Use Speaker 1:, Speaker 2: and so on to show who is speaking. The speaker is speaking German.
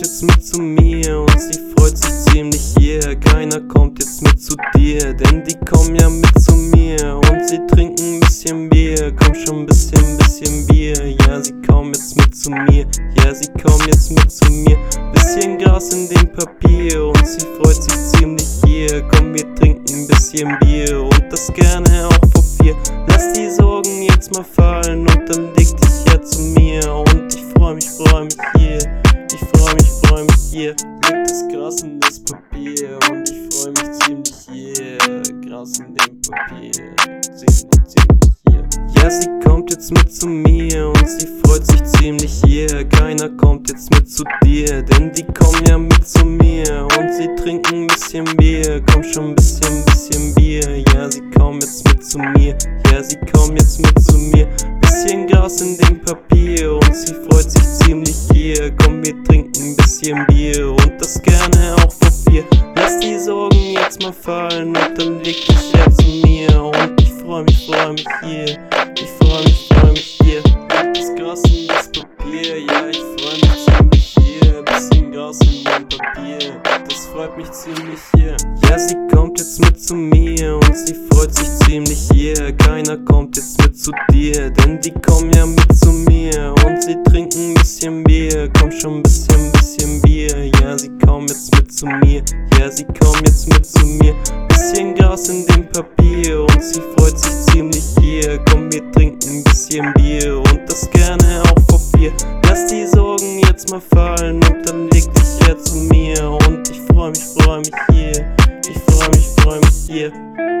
Speaker 1: Kommt jetzt mit zu mir und sie freut sich ziemlich hier. Keiner kommt jetzt mit zu dir, denn die kommen ja mit zu mir und sie trinken ein bisschen Bier. Komm schon ein bisschen, bisschen Bier. Ja, sie kommen jetzt mit zu mir. Ja, sie kommen jetzt mit zu mir. Bisschen Gras in dem Papier und sie freut sich ziemlich hier. Komm, wir trinken ein bisschen Bier und das gerne auch vor vier. Lass die Sorgen jetzt mal fallen und dann leg dich ja zu mir und ich freu mich, freu mich hier leg das Gras in das Papier und ich freu mich ziemlich hier, Gras in dem Papier, ziemlich, ziemlich hier. Ja, sie kommt jetzt mit zu mir und sie freut sich ziemlich hier. Keiner kommt jetzt mit zu dir, denn die kommen ja mit zu mir und sie trinken ein bisschen Bier. Komm schon ein bisschen, bisschen Bier. Ja, sie kommen jetzt mit zu mir. Ja, sie kommen jetzt mit zu mir. Bisschen Gras in dem mal fallen und dann leg dich her zu mir und ich freu mich, freu mich hier. Ich freu mich, freu mich hier. Das Gras in das Papier, ja, ich freu mich ziemlich hier. Bisschen Gras in dem Papier, das freut mich ziemlich hier. Ja, sie kommt jetzt mit zu mir und sie freut sich ziemlich hier. Keiner kommt jetzt mit zu dir, denn die kommen ja mit zu mir. Ja, sie kommen jetzt mit zu mir. Bisschen Gras in dem Papier und sie freut sich ziemlich hier. Komm, wir trinken ein bisschen Bier und das gerne auch vor vier. Lass die Sorgen jetzt mal fallen und dann leg dich her zu mir und ich freu mich, freu mich hier. Ich freu mich, freu mich hier.